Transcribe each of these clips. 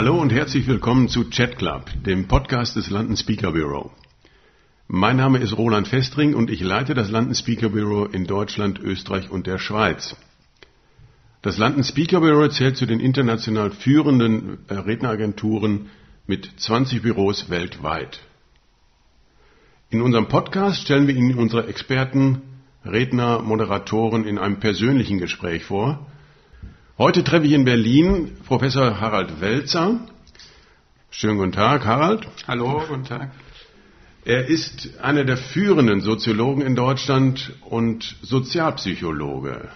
Hallo und herzlich willkommen zu Chat Club, dem Podcast des London Speaker Bureau. Mein Name ist Roland Festring und ich leite das London Speaker Bureau in Deutschland, Österreich und der Schweiz. Das London Speaker Bureau zählt zu den international führenden äh, Redneragenturen mit 20 Büros weltweit. In unserem Podcast stellen wir Ihnen unsere Experten, Redner, Moderatoren in einem persönlichen Gespräch vor. Heute treffe ich in Berlin Professor Harald Welzer. Schönen guten Tag, Harald. Hallo, guten Tag. Er ist einer der führenden Soziologen in Deutschland und Sozialpsychologe.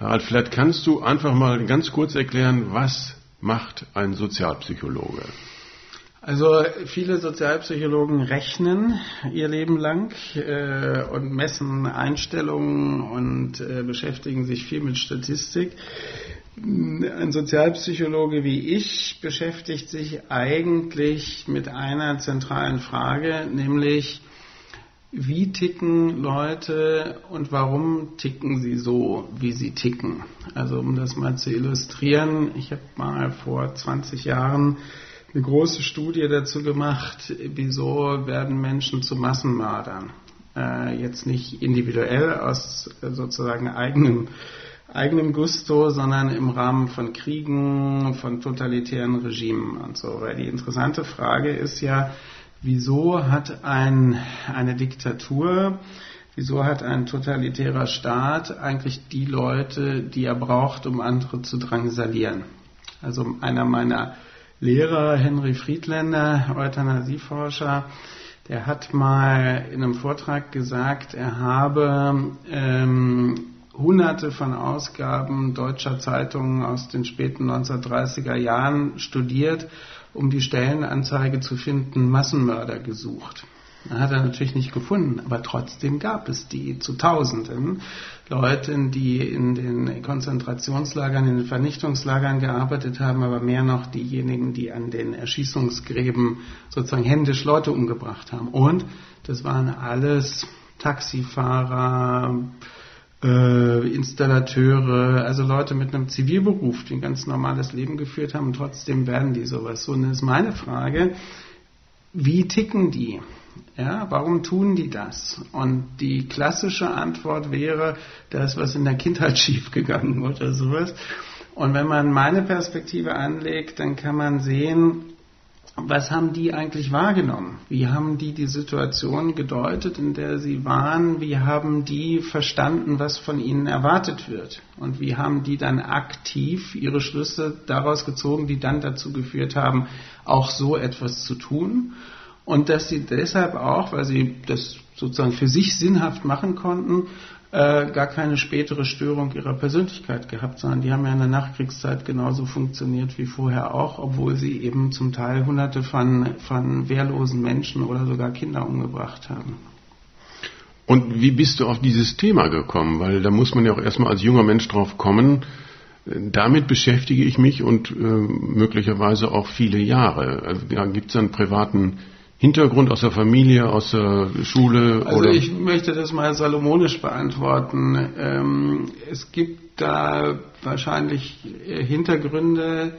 Harald, vielleicht kannst du einfach mal ganz kurz erklären, was macht ein Sozialpsychologe? Also viele Sozialpsychologen rechnen ihr Leben lang äh, und messen Einstellungen und äh, beschäftigen sich viel mit Statistik. Ein Sozialpsychologe wie ich beschäftigt sich eigentlich mit einer zentralen Frage, nämlich wie ticken Leute und warum ticken sie so, wie sie ticken. Also um das mal zu illustrieren, ich habe mal vor 20 Jahren eine große Studie dazu gemacht, wieso werden Menschen zu Massenmördern. Äh, jetzt nicht individuell aus äh, sozusagen eigenem, eigenem Gusto, sondern im Rahmen von Kriegen, von totalitären Regimen und so. Weil die interessante Frage ist ja, wieso hat ein, eine Diktatur, wieso hat ein totalitärer Staat eigentlich die Leute, die er braucht, um andere zu drangsalieren? Also einer meiner Lehrer Henry Friedländer, Euthanasieforscher, der hat mal in einem Vortrag gesagt, er habe ähm, hunderte von Ausgaben deutscher Zeitungen aus den späten 1930er Jahren studiert, um die Stellenanzeige zu finden, Massenmörder gesucht. Hat er natürlich nicht gefunden, aber trotzdem gab es die zu Tausenden. Leute, die in den Konzentrationslagern, in den Vernichtungslagern gearbeitet haben, aber mehr noch diejenigen, die an den Erschießungsgräben sozusagen händisch Leute umgebracht haben. Und das waren alles Taxifahrer, äh, Installateure, also Leute mit einem Zivilberuf, die ein ganz normales Leben geführt haben und trotzdem werden die sowas. So, und das ist meine Frage, wie ticken die? Ja, warum tun die das? Und die klassische Antwort wäre, da was in der Kindheit schiefgegangen oder sowas. Und wenn man meine Perspektive anlegt, dann kann man sehen, was haben die eigentlich wahrgenommen? Wie haben die die Situation gedeutet, in der sie waren? Wie haben die verstanden, was von ihnen erwartet wird? Und wie haben die dann aktiv ihre Schlüsse daraus gezogen, die dann dazu geführt haben, auch so etwas zu tun? Und dass sie deshalb auch, weil sie das sozusagen für sich sinnhaft machen konnten, äh, gar keine spätere Störung ihrer Persönlichkeit gehabt, sondern die haben ja in der Nachkriegszeit genauso funktioniert wie vorher auch, obwohl sie eben zum Teil hunderte von, von wehrlosen Menschen oder sogar Kinder umgebracht haben. Und wie bist du auf dieses Thema gekommen? Weil da muss man ja auch erstmal als junger Mensch drauf kommen, damit beschäftige ich mich und äh, möglicherweise auch viele Jahre. Also, ja, Gibt es einen privaten Hintergrund aus der Familie, aus der Schule? Also oder? ich möchte das mal salomonisch beantworten. Ähm, es gibt da wahrscheinlich Hintergründe,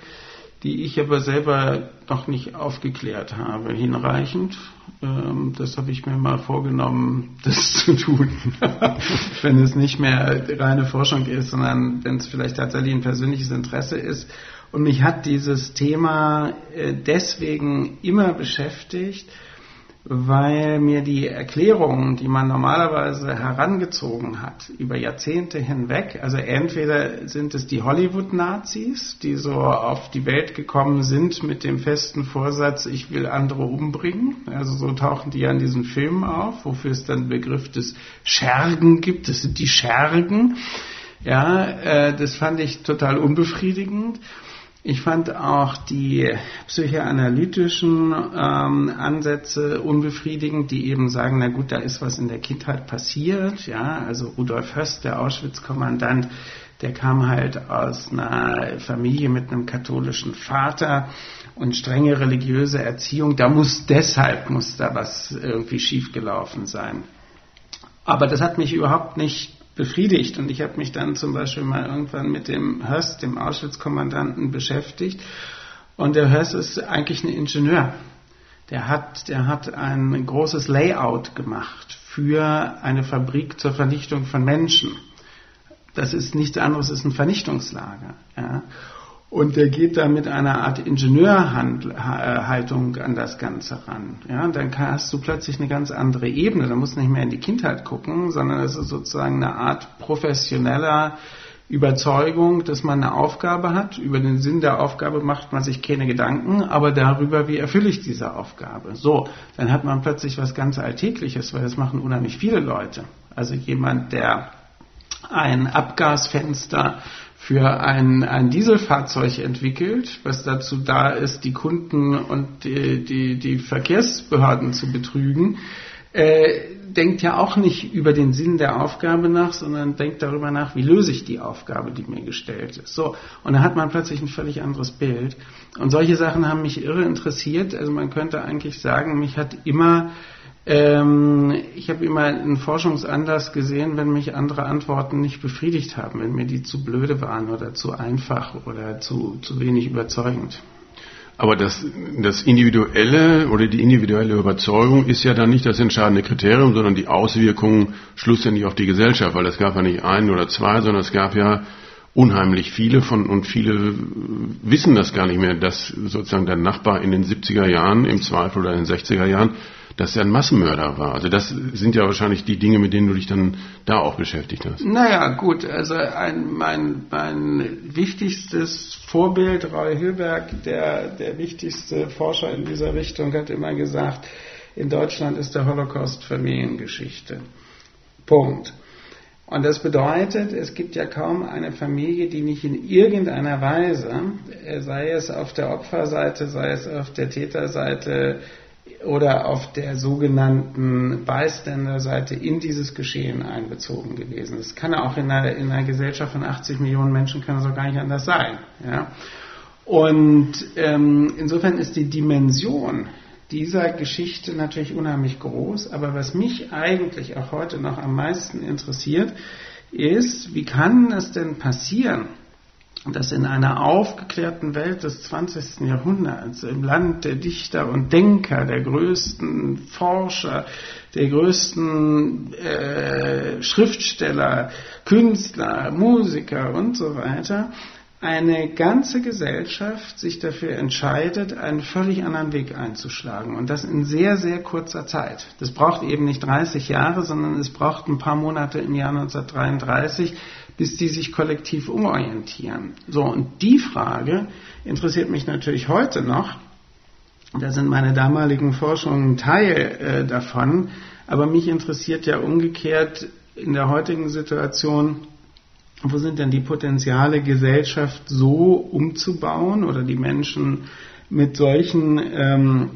die ich aber selber noch nicht aufgeklärt habe, hinreichend. Ähm, das habe ich mir mal vorgenommen, das zu tun. wenn es nicht mehr reine Forschung ist, sondern wenn es vielleicht tatsächlich ein persönliches Interesse ist. Und mich hat dieses Thema äh, deswegen immer beschäftigt, weil mir die Erklärungen, die man normalerweise herangezogen hat über Jahrzehnte hinweg, also entweder sind es die Hollywood-Nazis, die so auf die Welt gekommen sind mit dem festen Vorsatz, ich will andere umbringen, also so tauchen die ja in diesen Filmen auf, wofür es dann den Begriff des Schergen gibt, das sind die Schergen, ja, äh, das fand ich total unbefriedigend. Ich fand auch die psychoanalytischen ähm, Ansätze unbefriedigend, die eben sagen, na gut, da ist was in der Kindheit passiert. Ja, also Rudolf Höst, der Auschwitz-Kommandant, der kam halt aus einer Familie mit einem katholischen Vater und strenge religiöse Erziehung. Da muss deshalb muss da was irgendwie schiefgelaufen sein. Aber das hat mich überhaupt nicht befriedigt. Und ich habe mich dann zum Beispiel mal irgendwann mit dem Höst, dem Auschwitz-Kommandanten, beschäftigt Und der Höss ist eigentlich ein Ingenieur. Der hat, der hat ein großes Layout gemacht für eine Fabrik zur Vernichtung von Menschen. Das ist nichts anderes, ist ein Vernichtungslager. Ja. Und der geht da mit einer Art Ingenieurhaltung an das Ganze ran. Ja, dann hast du plötzlich eine ganz andere Ebene. Da musst du nicht mehr in die Kindheit gucken, sondern es ist sozusagen eine Art professioneller Überzeugung, dass man eine Aufgabe hat. Über den Sinn der Aufgabe macht man sich keine Gedanken, aber darüber, wie erfülle ich diese Aufgabe. So, dann hat man plötzlich was ganz Alltägliches, weil das machen unheimlich viele Leute. Also jemand, der ein Abgasfenster für ein, ein Dieselfahrzeug entwickelt, was dazu da ist, die Kunden und die, die, die Verkehrsbehörden zu betrügen, äh, denkt ja auch nicht über den Sinn der Aufgabe nach, sondern denkt darüber nach, wie löse ich die Aufgabe, die mir gestellt ist. So, und da hat man plötzlich ein völlig anderes Bild. Und solche Sachen haben mich irre interessiert. Also man könnte eigentlich sagen, mich hat immer ähm, ich habe immer einen Forschungsanlass gesehen, wenn mich andere Antworten nicht befriedigt haben, wenn mir die zu blöde waren oder zu einfach oder zu, zu wenig überzeugend. Aber das, das individuelle oder die individuelle Überzeugung ist ja dann nicht das entscheidende Kriterium, sondern die Auswirkungen schlussendlich auf die Gesellschaft, weil es gab ja nicht einen oder zwei, sondern es gab ja unheimlich viele von und viele wissen das gar nicht mehr, dass sozusagen der Nachbar in den 70er Jahren im Zweifel oder in den 60er Jahren dass er ein Massenmörder war. Also das sind ja wahrscheinlich die Dinge, mit denen du dich dann da auch beschäftigt hast. Naja, gut, also ein, mein, mein wichtigstes Vorbild, Roy Hilberg, der, der wichtigste Forscher in dieser Richtung, hat immer gesagt, in Deutschland ist der Holocaust Familiengeschichte. Punkt. Und das bedeutet, es gibt ja kaum eine Familie, die nicht in irgendeiner Weise, sei es auf der Opferseite, sei es auf der Täterseite, oder auf der sogenannten Bystander-Seite in dieses Geschehen einbezogen gewesen. Das kann auch in einer, in einer Gesellschaft von 80 Millionen Menschen kann es auch gar nicht anders sein. Ja? Und ähm, insofern ist die Dimension dieser Geschichte natürlich unheimlich groß. Aber was mich eigentlich auch heute noch am meisten interessiert, ist, wie kann es denn passieren, dass in einer aufgeklärten Welt des 20. Jahrhunderts, im Land der Dichter und Denker, der größten Forscher, der größten äh, Schriftsteller, Künstler, Musiker und so weiter, eine ganze Gesellschaft sich dafür entscheidet, einen völlig anderen Weg einzuschlagen. Und das in sehr, sehr kurzer Zeit. Das braucht eben nicht 30 Jahre, sondern es braucht ein paar Monate im Jahr 1933, bis die sich kollektiv umorientieren. So, und die Frage interessiert mich natürlich heute noch. Da sind meine damaligen Forschungen Teil äh, davon. Aber mich interessiert ja umgekehrt in der heutigen Situation, wo sind denn die Potenziale, Gesellschaft so umzubauen oder die Menschen mit solchen ähm,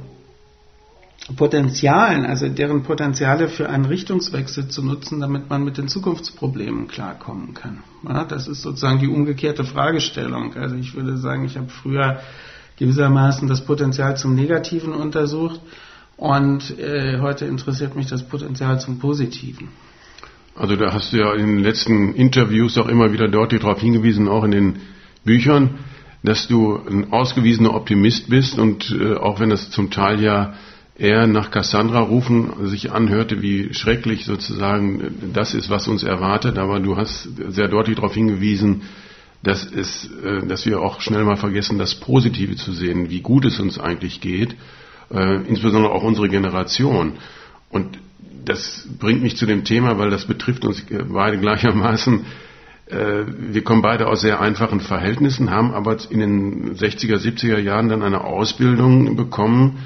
Potenzialen, also deren Potenziale für einen Richtungswechsel zu nutzen, damit man mit den Zukunftsproblemen klarkommen kann. Ja, das ist sozusagen die umgekehrte Fragestellung. Also ich würde sagen, ich habe früher gewissermaßen das Potenzial zum Negativen untersucht und äh, heute interessiert mich das Potenzial zum Positiven. Also da hast du ja in den letzten Interviews auch immer wieder dort darauf hingewiesen, auch in den Büchern, dass du ein ausgewiesener Optimist bist und äh, auch wenn das zum Teil ja eher nach Cassandra rufen sich anhörte, wie schrecklich sozusagen das ist, was uns erwartet. Aber du hast sehr deutlich darauf hingewiesen, dass, es, äh, dass wir auch schnell mal vergessen, das Positive zu sehen, wie gut es uns eigentlich geht, äh, insbesondere auch unsere Generation. Und das bringt mich zu dem Thema, weil das betrifft uns beide gleichermaßen. Äh, wir kommen beide aus sehr einfachen Verhältnissen, haben aber in den 60er, 70er Jahren dann eine Ausbildung bekommen,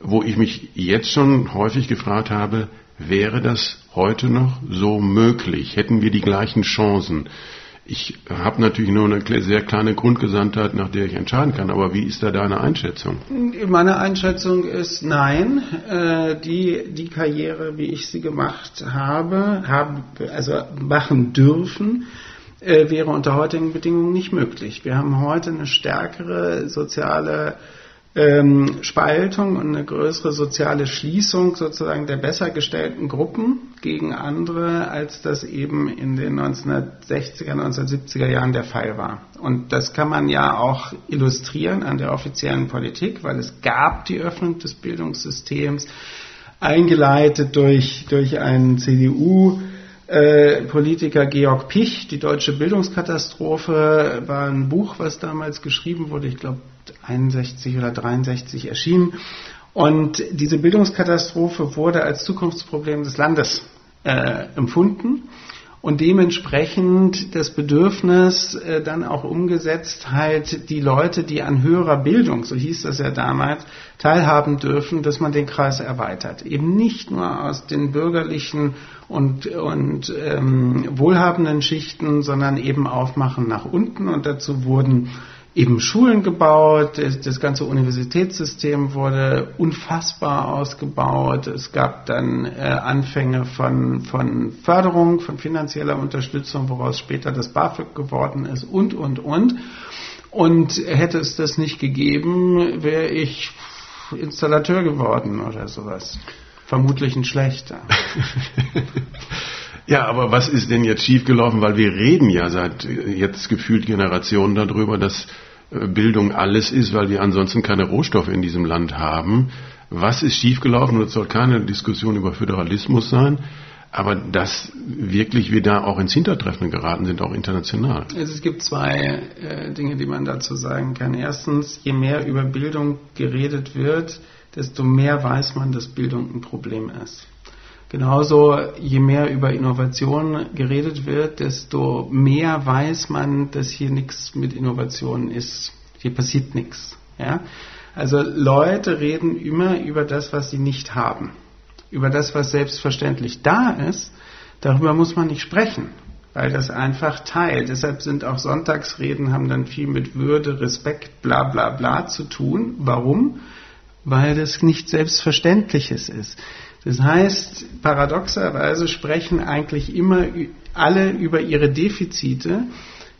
wo ich mich jetzt schon häufig gefragt habe, wäre das heute noch so möglich? Hätten wir die gleichen Chancen? Ich habe natürlich nur eine sehr kleine Grundgesandtheit, nach der ich entscheiden kann, aber wie ist da deine Einschätzung? Meine Einschätzung ist nein. Äh, die, die Karriere, wie ich sie gemacht habe, haben, also machen dürfen, äh, wäre unter heutigen Bedingungen nicht möglich. Wir haben heute eine stärkere soziale ähm, Spaltung und eine größere soziale Schließung sozusagen der besser gestellten Gruppen gegen andere, als das eben in den 1960er, 1970er Jahren der Fall war. Und das kann man ja auch illustrieren an der offiziellen Politik, weil es gab die Öffnung des Bildungssystems, eingeleitet durch, durch einen CDU, Politiker Georg Pich, die deutsche Bildungskatastrophe, war ein Buch, was damals geschrieben wurde, ich glaube 61 oder 63 erschienen. Und diese Bildungskatastrophe wurde als Zukunftsproblem des Landes äh, empfunden und dementsprechend das Bedürfnis äh, dann auch umgesetzt, halt die Leute, die an höherer Bildung, so hieß das ja damals, teilhaben dürfen, dass man den Kreis erweitert. Eben nicht nur aus den bürgerlichen und, und ähm, wohlhabenden Schichten, sondern eben aufmachen nach unten und dazu wurden eben Schulen gebaut, das ganze Universitätssystem wurde unfassbar ausgebaut. Es gab dann äh, Anfänge von, von Förderung, von finanzieller Unterstützung, woraus später das BAföG geworden ist und, und, und. Und hätte es das nicht gegeben, wäre ich Installateur geworden oder sowas. Vermutlich ein schlechter. Ja, aber was ist denn jetzt schiefgelaufen? Weil wir reden ja seit jetzt gefühlt Generationen darüber, dass äh, Bildung alles ist, weil wir ansonsten keine Rohstoffe in diesem Land haben. Was ist schiefgelaufen? Es soll keine Diskussion über Föderalismus sein. Aber dass wirklich wir da auch ins Hintertreffen geraten sind, auch international. Also es gibt zwei äh, Dinge, die man dazu sagen kann. Erstens, je mehr über Bildung geredet wird, desto mehr weiß man, dass Bildung ein Problem ist. Genauso, je mehr über Innovation geredet wird, desto mehr weiß man, dass hier nichts mit Innovation ist. Hier passiert nichts. Ja? Also Leute reden immer über das, was sie nicht haben. Über das, was selbstverständlich da ist, darüber muss man nicht sprechen, weil das einfach Teil. Deshalb sind auch Sonntagsreden, haben dann viel mit Würde, Respekt, bla bla bla zu tun. Warum? Weil das nicht Selbstverständliches ist. Das heißt, paradoxerweise sprechen eigentlich immer alle über ihre Defizite,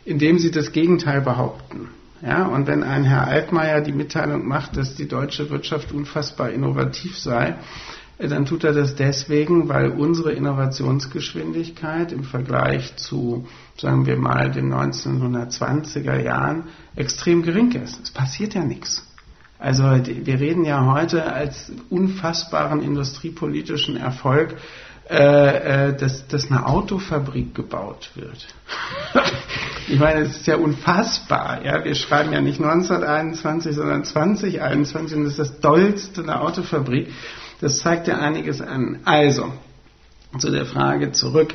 indem sie das Gegenteil behaupten. Ja, und wenn ein Herr Altmaier die Mitteilung macht, dass die deutsche Wirtschaft unfassbar innovativ sei, dann tut er das deswegen, weil unsere Innovationsgeschwindigkeit im Vergleich zu, sagen wir mal, den 1920er Jahren extrem gering ist. Es passiert ja nichts. Also wir reden ja heute als unfassbaren industriepolitischen Erfolg, äh, äh, dass, dass eine Autofabrik gebaut wird. ich meine, es ist ja unfassbar. Ja? Wir schreiben ja nicht 1921, sondern 2021 und das ist das Dollste eine Autofabrik. Das zeigt ja einiges an. Also, zu der Frage zurück.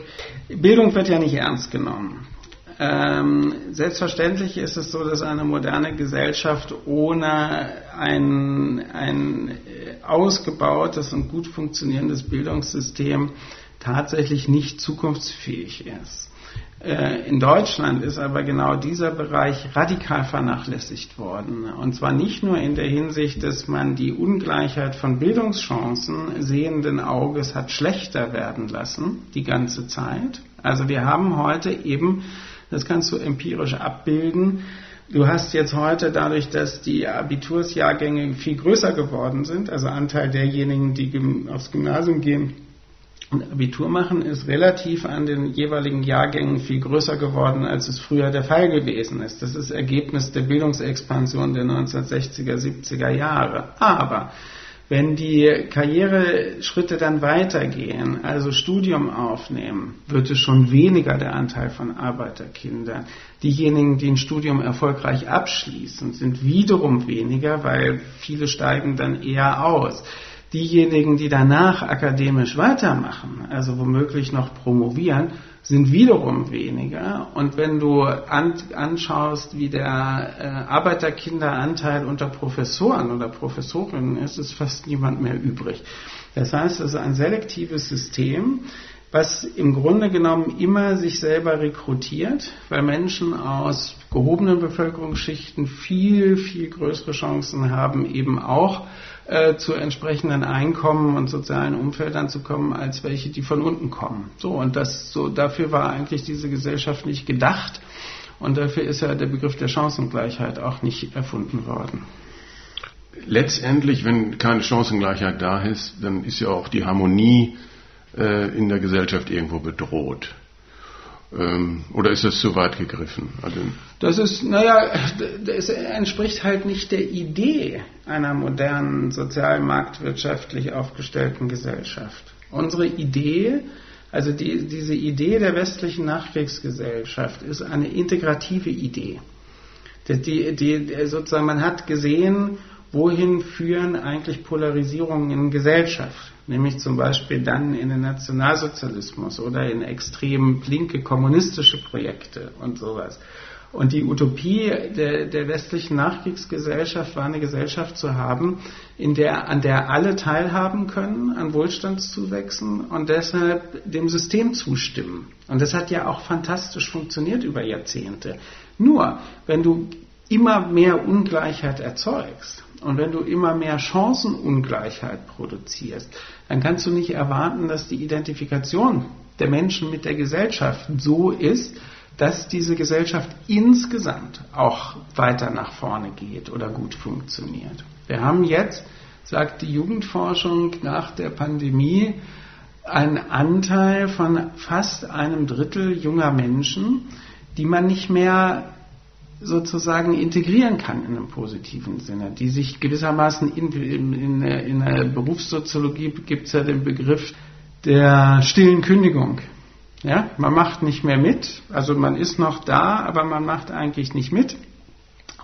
Bildung wird ja nicht ernst genommen. Ähm, selbstverständlich ist es so, dass eine moderne Gesellschaft ohne ein, ein äh, ausgebautes und gut funktionierendes Bildungssystem tatsächlich nicht zukunftsfähig ist. Äh, in Deutschland ist aber genau dieser Bereich radikal vernachlässigt worden. Und zwar nicht nur in der Hinsicht, dass man die Ungleichheit von Bildungschancen sehenden Auges hat schlechter werden lassen, die ganze Zeit. Also wir haben heute eben das kannst du empirisch abbilden. Du hast jetzt heute dadurch, dass die Abitursjahrgänge viel größer geworden sind, also Anteil derjenigen, die aufs Gymnasium gehen und Abitur machen, ist relativ an den jeweiligen Jahrgängen viel größer geworden, als es früher der Fall gewesen ist. Das ist Ergebnis der Bildungsexpansion der 1960er, 70er Jahre. Aber wenn die Karriereschritte dann weitergehen, also Studium aufnehmen, wird es schon weniger der Anteil von Arbeiterkindern. Diejenigen, die ein Studium erfolgreich abschließen, sind wiederum weniger, weil viele steigen dann eher aus. Diejenigen, die danach akademisch weitermachen, also womöglich noch promovieren, sind wiederum weniger. Und wenn du an, anschaust, wie der äh, Arbeiterkinderanteil unter Professoren oder Professorinnen ist, ist fast niemand mehr übrig. Das heißt, es ist ein selektives System, was im Grunde genommen immer sich selber rekrutiert, weil Menschen aus gehobenen Bevölkerungsschichten viel, viel größere Chancen haben, eben auch äh, zu entsprechenden Einkommen und sozialen Umfeldern zu kommen, als welche, die von unten kommen. So, und das, so, dafür war eigentlich diese Gesellschaft nicht gedacht. Und dafür ist ja der Begriff der Chancengleichheit auch nicht erfunden worden. letztendlich, wenn keine Chancengleichheit da ist, dann ist ja auch die Harmonie äh, in der Gesellschaft irgendwo bedroht. Ähm, oder ist das zu weit gegriffen? Also das ist, naja, das entspricht halt nicht der Idee einer modernen, sozial marktwirtschaftlich aufgestellten Gesellschaft. Unsere Idee, also die, diese Idee der westlichen Nachkriegsgesellschaft, ist eine integrative Idee. Die, die, sozusagen, man hat gesehen, wohin führen eigentlich Polarisierungen in Gesellschaft, nämlich zum Beispiel dann in den Nationalsozialismus oder in extrem linke kommunistische Projekte und sowas. Und die Utopie der, der, westlichen Nachkriegsgesellschaft war eine Gesellschaft zu haben, in der, an der alle teilhaben können, an Wohlstandszuwächsen und deshalb dem System zustimmen. Und das hat ja auch fantastisch funktioniert über Jahrzehnte. Nur, wenn du immer mehr Ungleichheit erzeugst, und wenn du immer mehr Chancenungleichheit produzierst, dann kannst du nicht erwarten, dass die Identifikation der Menschen mit der Gesellschaft so ist, dass diese Gesellschaft insgesamt auch weiter nach vorne geht oder gut funktioniert. Wir haben jetzt, sagt die Jugendforschung, nach der Pandemie einen Anteil von fast einem Drittel junger Menschen, die man nicht mehr sozusagen integrieren kann in einem positiven Sinne, die sich gewissermaßen in, in, in, der Berufssoziologie gibt es ja den Begriff der stillen Kündigung. Ja, man macht nicht mehr mit, also man ist noch da, aber man macht eigentlich nicht mit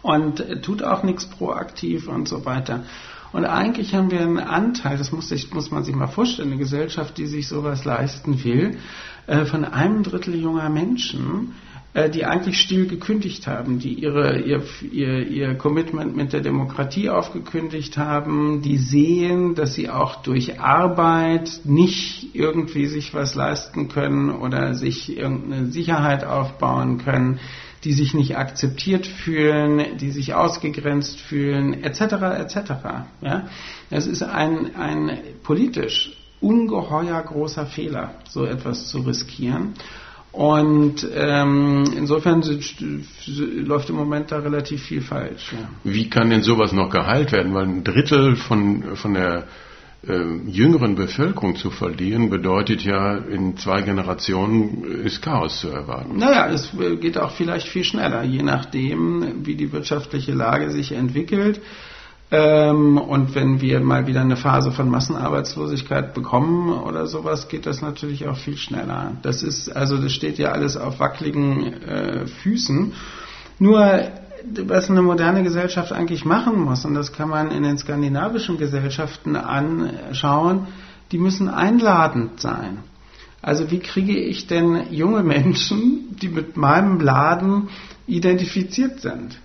und tut auch nichts proaktiv und so weiter. Und eigentlich haben wir einen Anteil, das muss, sich, muss man sich mal vorstellen, eine Gesellschaft, die sich sowas leisten will, äh, von einem Drittel junger Menschen, die eigentlich still gekündigt haben, die ihre, ihr, ihr, ihr Commitment mit der Demokratie aufgekündigt haben, die sehen, dass sie auch durch Arbeit nicht irgendwie sich was leisten können oder sich irgendeine Sicherheit aufbauen können, die sich nicht akzeptiert fühlen, die sich ausgegrenzt fühlen, etc. etc. Ja? Es ist ein, ein politisch ungeheuer großer Fehler, so etwas zu riskieren. Und ähm, insofern läuft im Moment da relativ viel falsch. Ja. Wie kann denn sowas noch geheilt werden? Weil ein Drittel von, von der äh, jüngeren Bevölkerung zu verlieren, bedeutet ja, in zwei Generationen ist Chaos zu erwarten. Naja, es geht auch vielleicht viel schneller, je nachdem, wie die wirtschaftliche Lage sich entwickelt. Ähm, und wenn wir mal wieder eine Phase von Massenarbeitslosigkeit bekommen oder sowas, geht das natürlich auch viel schneller. Das ist, also das steht ja alles auf wackeligen äh, Füßen. Nur was eine moderne Gesellschaft eigentlich machen muss, und das kann man in den skandinavischen Gesellschaften anschauen, die müssen einladend sein. Also wie kriege ich denn junge Menschen, die mit meinem Laden identifiziert sind?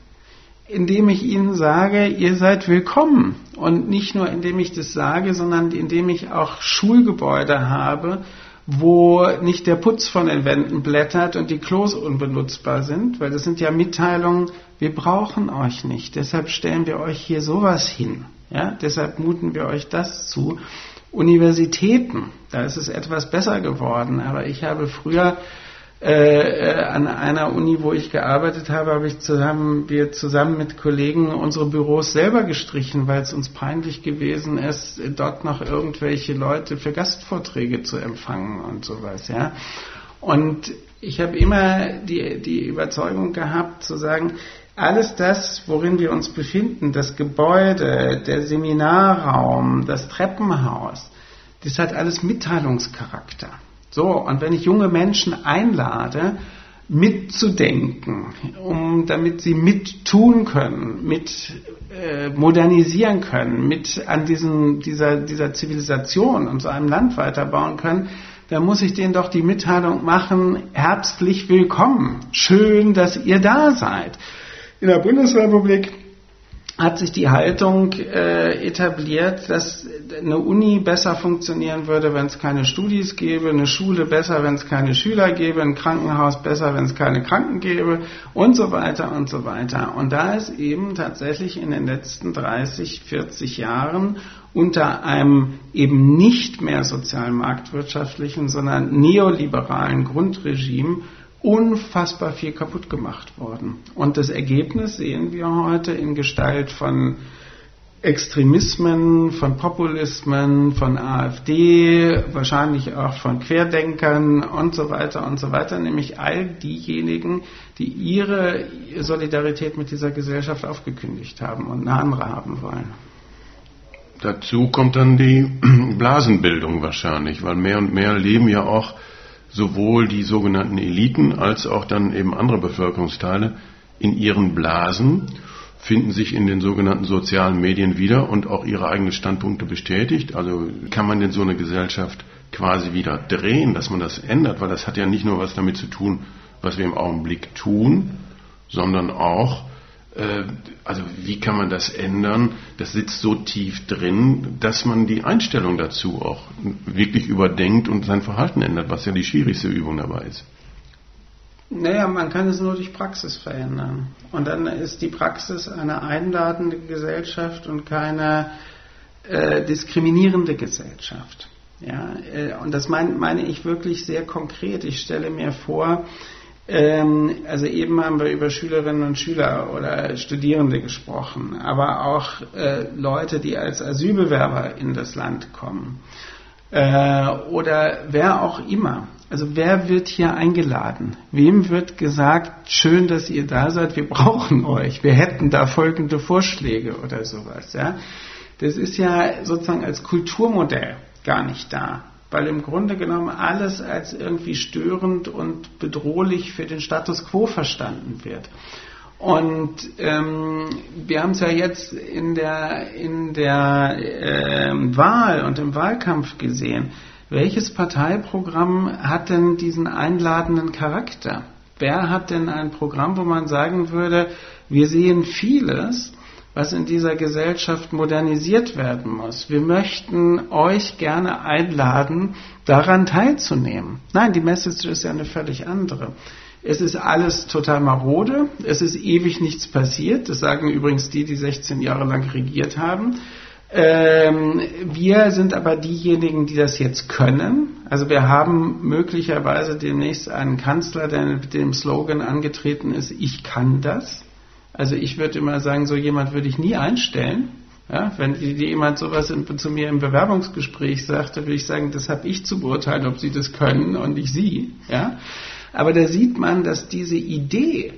Indem ich ihnen sage, ihr seid willkommen. Und nicht nur indem ich das sage, sondern indem ich auch Schulgebäude habe, wo nicht der Putz von den Wänden blättert und die Klos unbenutzbar sind, weil das sind ja Mitteilungen, wir brauchen euch nicht, deshalb stellen wir euch hier sowas hin. Ja? Deshalb muten wir euch das zu. Universitäten, da ist es etwas besser geworden, aber ich habe früher äh, äh, an einer Uni, wo ich gearbeitet habe, habe ich zusammen, wir zusammen mit Kollegen unsere Büros selber gestrichen, weil es uns peinlich gewesen ist, dort noch irgendwelche Leute für Gastvorträge zu empfangen und sowas, ja. Und ich habe immer die, die Überzeugung gehabt, zu sagen, alles das, worin wir uns befinden, das Gebäude, der Seminarraum, das Treppenhaus, das hat alles Mitteilungscharakter. So, und wenn ich junge Menschen einlade, mitzudenken, um, damit sie mittun können, mit äh, modernisieren können, mit an diesen, dieser, dieser Zivilisation und so einem Land weiterbauen können, dann muss ich denen doch die Mitteilung machen, herzlich willkommen, schön, dass ihr da seid. In der Bundesrepublik hat sich die Haltung äh, etabliert, dass eine Uni besser funktionieren würde, wenn es keine Studis gäbe, eine Schule besser, wenn es keine Schüler gäbe, ein Krankenhaus besser, wenn es keine Kranken gäbe und so weiter und so weiter. Und da ist eben tatsächlich in den letzten 30, 40 Jahren unter einem eben nicht mehr sozialmarktwirtschaftlichen, sondern neoliberalen Grundregime unfassbar viel kaputt gemacht worden. Und das Ergebnis sehen wir heute in Gestalt von Extremismen, von Populismen, von AfD, wahrscheinlich auch von Querdenkern und so weiter und so weiter, nämlich all diejenigen, die ihre Solidarität mit dieser Gesellschaft aufgekündigt haben und eine andere haben wollen. Dazu kommt dann die Blasenbildung wahrscheinlich, weil mehr und mehr leben ja auch sowohl die sogenannten Eliten als auch dann eben andere Bevölkerungsteile in ihren Blasen finden sich in den sogenannten sozialen Medien wieder und auch ihre eigenen Standpunkte bestätigt. Also kann man denn so eine Gesellschaft quasi wieder drehen, dass man das ändert, weil das hat ja nicht nur was damit zu tun, was wir im Augenblick tun, sondern auch, also wie kann man das ändern? Das sitzt so tief drin, dass man die Einstellung dazu auch wirklich überdenkt und sein Verhalten ändert, was ja die schwierigste Übung dabei ist. Naja, man kann es nur durch Praxis verändern. Und dann ist die Praxis eine einladende Gesellschaft und keine äh, diskriminierende Gesellschaft. Ja, äh, und das mein, meine ich wirklich sehr konkret. Ich stelle mir vor, also eben haben wir über Schülerinnen und Schüler oder Studierende gesprochen, aber auch äh, Leute, die als Asylbewerber in das Land kommen äh, oder wer auch immer. Also wer wird hier eingeladen? Wem wird gesagt, schön, dass ihr da seid, wir brauchen euch, wir hätten da folgende Vorschläge oder sowas. Ja? Das ist ja sozusagen als Kulturmodell gar nicht da, weil im Grunde genommen alles als irgendwie störend und bedrohlich für den Status quo verstanden wird. Und ähm, wir haben es ja jetzt in der, in der äh, Wahl und im Wahlkampf gesehen welches Parteiprogramm hat denn diesen einladenden Charakter? Wer hat denn ein Programm, wo man sagen würde, wir sehen vieles, was in dieser Gesellschaft modernisiert werden muss. Wir möchten euch gerne einladen, daran teilzunehmen. Nein, die Message ist ja eine völlig andere. Es ist alles total marode, es ist ewig nichts passiert, das sagen übrigens die, die 16 Jahre lang regiert haben. Ähm, wir sind aber diejenigen, die das jetzt können. Also wir haben möglicherweise demnächst einen Kanzler, der mit dem Slogan angetreten ist, ich kann das. Also ich würde immer sagen, so jemand würde ich nie einstellen. Ja, wenn jemand sowas in, zu mir im Bewerbungsgespräch sagt, dann würde ich sagen, das habe ich zu beurteilen, ob sie das können und nicht sie. Ja? Aber da sieht man, dass diese Idee,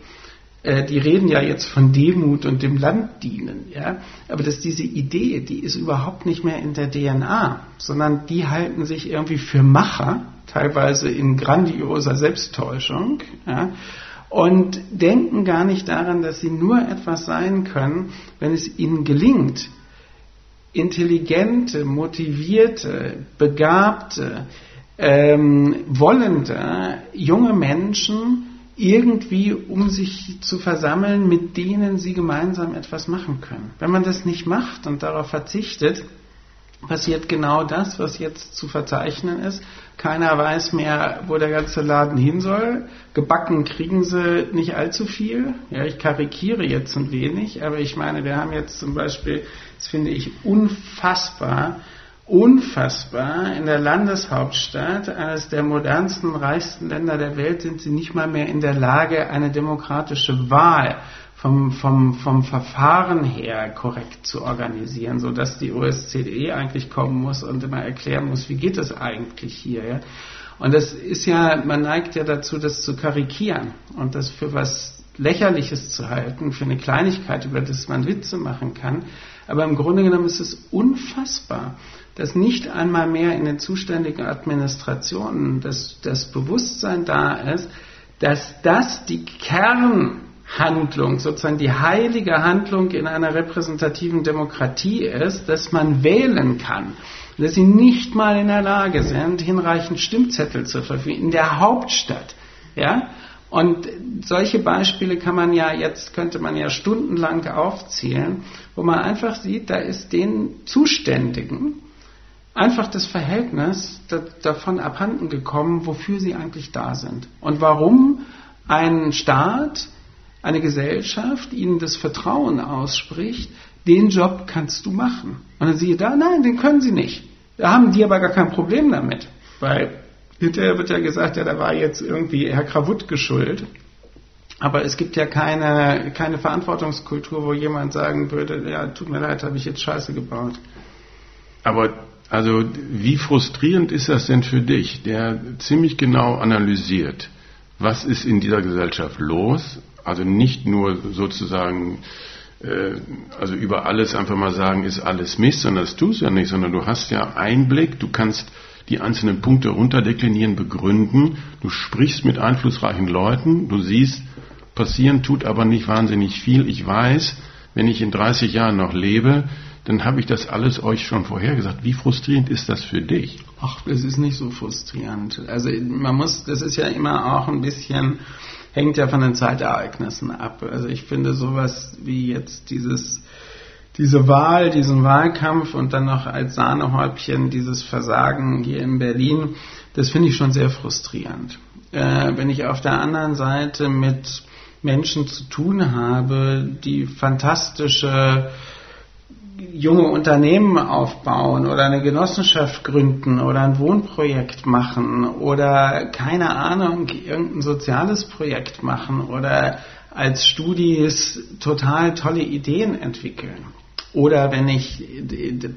äh, die reden ja jetzt von Demut und dem Land dienen, ja, aber dass diese Idee, die ist überhaupt nicht mehr in der DNA, sondern die halten sich irgendwie für Macher, teilweise in grandioser Selbsttäuschung, ja, und denken gar nicht daran, dass sie nur etwas sein können, wenn es ihnen gelingt, intelligente, motivierte, begabte, ähm, wollende junge Menschen irgendwie, um sich zu versammeln, mit denen sie gemeinsam etwas machen können. Wenn man das nicht macht und darauf verzichtet, passiert genau das, was jetzt zu verzeichnen ist. Keiner weiß mehr, wo der ganze Laden hin soll. Gebacken kriegen sie nicht allzu viel. Ja, ich karikiere jetzt ein wenig, aber ich meine, wir haben jetzt zum Beispiel, das finde ich unfassbar, unfassbar. In der Landeshauptstadt, eines der modernsten, reichsten Länder der Welt, sind sie nicht mal mehr in der Lage, eine demokratische Wahl vom, vom, vom Verfahren her korrekt zu organisieren, sodass die OSZE eigentlich kommen muss und immer erklären muss, wie geht es eigentlich hier. Ja? Und das ist ja, man neigt ja dazu, das zu karikieren und das für was Lächerliches zu halten, für eine Kleinigkeit, über das man Witze machen kann. Aber im Grunde genommen ist es unfassbar, dass nicht einmal mehr in den zuständigen Administrationen das, das Bewusstsein da ist, dass das die Kernhandlung, sozusagen die heilige Handlung in einer repräsentativen Demokratie ist, dass man wählen kann. Dass sie nicht mal in der Lage sind, hinreichend Stimmzettel zu verfügen, in der Hauptstadt. Ja? Und solche Beispiele kann man ja jetzt, könnte man ja stundenlang aufzählen, wo man einfach sieht, da ist den Zuständigen einfach das Verhältnis davon abhanden gekommen, wofür sie eigentlich da sind. Und warum ein Staat, eine Gesellschaft ihnen das Vertrauen ausspricht, den Job kannst du machen. Und dann siehe da, nein, den können sie nicht. Da haben die aber gar kein Problem damit, weil Hinterher wird ja gesagt, ja, da war jetzt irgendwie Herr Krawut geschuld. Aber es gibt ja keine, keine Verantwortungskultur, wo jemand sagen würde, ja, tut mir leid, habe ich jetzt Scheiße gebaut. Aber also wie frustrierend ist das denn für dich, der ziemlich genau analysiert, was ist in dieser Gesellschaft los? Also nicht nur sozusagen, äh, also über alles einfach mal sagen, ist alles Mist, sondern das tust du ja nicht, sondern du hast ja Einblick, du kannst die einzelnen Punkte runterdeklinieren, begründen, du sprichst mit einflussreichen Leuten, du siehst, passieren tut aber nicht wahnsinnig viel. Ich weiß, wenn ich in 30 Jahren noch lebe, dann habe ich das alles euch schon vorhergesagt. Wie frustrierend ist das für dich? Ach, das ist nicht so frustrierend. Also man muss, das ist ja immer auch ein bisschen, hängt ja von den Zeitereignissen ab. Also ich finde sowas wie jetzt dieses, diese Wahl, diesen Wahlkampf und dann noch als Sahnehäubchen dieses Versagen hier in Berlin, das finde ich schon sehr frustrierend. Äh, wenn ich auf der anderen Seite mit Menschen zu tun habe, die fantastische junge Unternehmen aufbauen oder eine Genossenschaft gründen oder ein Wohnprojekt machen oder keine Ahnung, irgendein soziales Projekt machen oder als Studis total tolle Ideen entwickeln. Oder wenn ich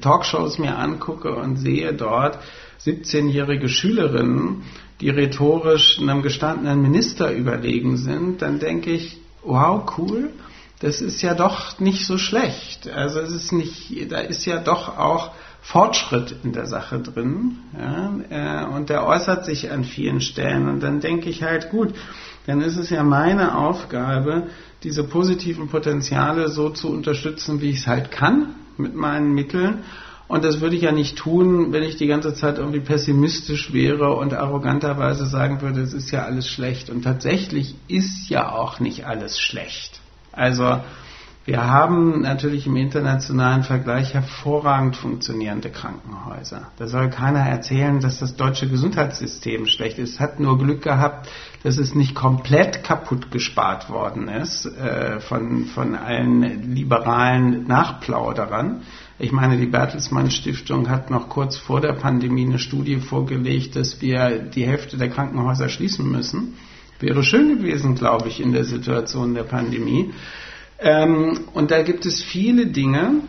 Talkshows mir angucke und sehe dort 17-jährige Schülerinnen, die rhetorisch einem gestandenen Minister überlegen sind, dann denke ich, wow, cool das ist ja doch nicht so schlecht. Also es ist nicht, da ist ja doch auch Fortschritt in der Sache drin. Ja, äh, und der äußert sich an vielen Stellen. Und dann denke ich halt, gut, dann ist es ja meine Aufgabe, diese positiven Potenziale so zu unterstützen, wie ich es halt kann, mit meinen Mitteln. Und das würde ich ja nicht tun, wenn ich die ganze Zeit irgendwie pessimistisch wäre und arroganterweise sagen würde, es ist ja alles schlecht. Und tatsächlich ist ja auch nicht alles schlecht. Also wir haben natürlich im internationalen Vergleich hervorragend funktionierende Krankenhäuser. Da soll keiner erzählen, dass das deutsche Gesundheitssystem schlecht ist. Es hat nur Glück gehabt, dass es nicht komplett kaputt gespart worden ist äh, von, von allen liberalen Nachplauderern. Ich meine, die Bertelsmann Stiftung hat noch kurz vor der Pandemie eine Studie vorgelegt, dass wir die Hälfte der Krankenhäuser schließen müssen Wäre schön gewesen, glaube ich, in der Situation der Pandemie. Ähm, und da gibt es viele Dinge,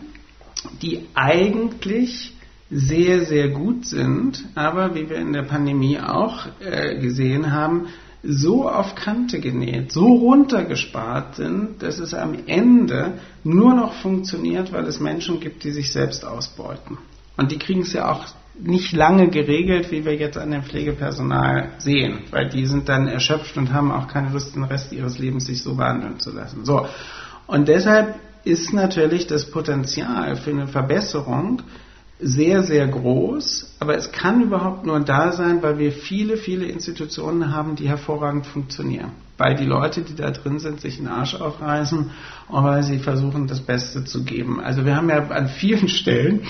die eigentlich sehr, sehr gut sind, aber wie wir in der Pandemie auch äh, gesehen haben, so auf Kante genäht, so runtergespart sind, dass es am Ende nur noch funktioniert, weil es Menschen gibt, die sich selbst ausbeuten. Und die kriegen es ja auch nicht lange geregelt, wie wir jetzt an dem Pflegepersonal sehen, weil die sind dann erschöpft und haben auch keine Lust, den Rest ihres Lebens sich so behandeln zu lassen. So. Und deshalb ist natürlich das Potenzial für eine Verbesserung sehr, sehr groß, aber es kann überhaupt nur da sein, weil wir viele, viele Institutionen haben, die hervorragend funktionieren. Weil die Leute, die da drin sind, sich den Arsch aufreißen und weil sie versuchen, das Beste zu geben. Also wir haben ja an vielen Stellen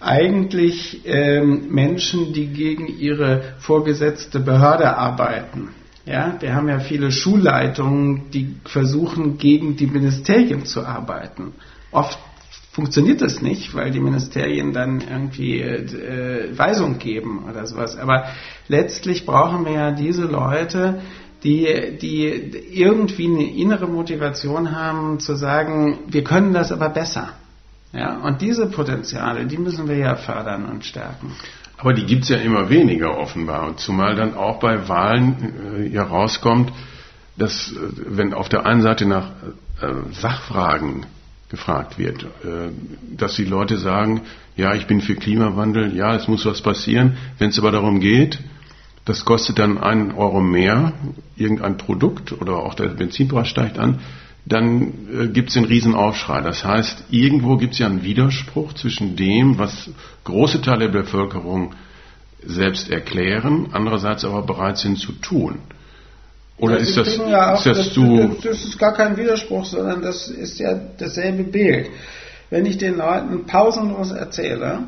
eigentlich ähm, Menschen, die gegen ihre vorgesetzte Behörde arbeiten. Ja, wir haben ja viele Schulleitungen, die versuchen, gegen die Ministerien zu arbeiten. Oft funktioniert das nicht, weil die Ministerien dann irgendwie äh, Weisung geben oder sowas. Aber letztlich brauchen wir ja diese Leute, die, die irgendwie eine innere Motivation haben zu sagen, wir können das aber besser. Ja, und diese Potenziale, die müssen wir ja fördern und stärken. Aber die gibt es ja immer weniger offenbar. Und zumal dann auch bei Wahlen äh, ja rauskommt, dass äh, wenn auf der einen Seite nach äh, Sachfragen gefragt wird. Äh, dass die Leute sagen, ja, ich bin für Klimawandel, ja, es muss was passieren. Wenn es aber darum geht, das kostet dann einen Euro mehr, irgendein Produkt oder auch der Benzinpreis steigt an, dann äh, gibt es einen Riesenaufschrei. Das heißt, irgendwo gibt es ja einen Widerspruch zwischen dem, was große Teile der Bevölkerung selbst erklären, andererseits aber bereit sind zu tun. Oder ist das, ja auch, ist das, das zu. Das ist gar kein Widerspruch, sondern das ist ja dasselbe Bild. Wenn ich den Leuten pausenlos erzähle,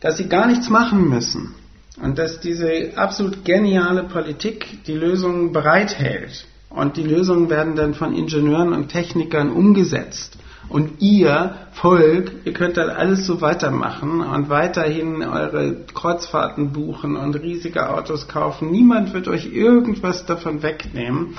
dass sie gar nichts machen müssen und dass diese absolut geniale Politik die Lösungen bereithält und die Lösungen werden dann von Ingenieuren und Technikern umgesetzt und ihr Volk, ihr könnt dann alles so weitermachen und weiterhin eure Kreuzfahrten buchen und riesige Autos kaufen. Niemand wird euch irgendwas davon wegnehmen.